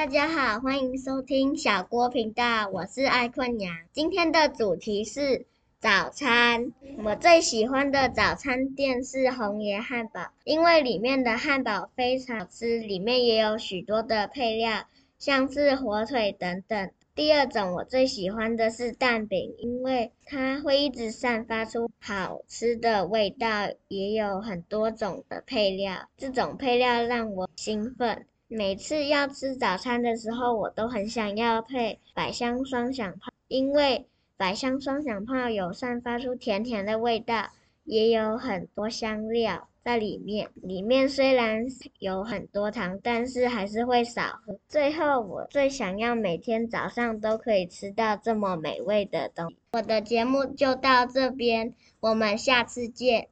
大家好，欢迎收听小郭频道，我是爱困娘。今天的主题是早餐。我最喜欢的早餐店是红爷汉堡，因为里面的汉堡非常好吃，里面也有许多的配料，像是火腿等等。第二种我最喜欢的是蛋饼，因为它会一直散发出好吃的味道，也有很多种的配料，这种配料让我兴奋。每次要吃早餐的时候，我都很想要配百香双响炮，因为百香双响炮有散发出甜甜的味道，也有很多香料。在里面，里面虽然有很多糖，但是还是会少喝。最后，我最想要每天早上都可以吃到这么美味的东西。我的节目就到这边，我们下次见。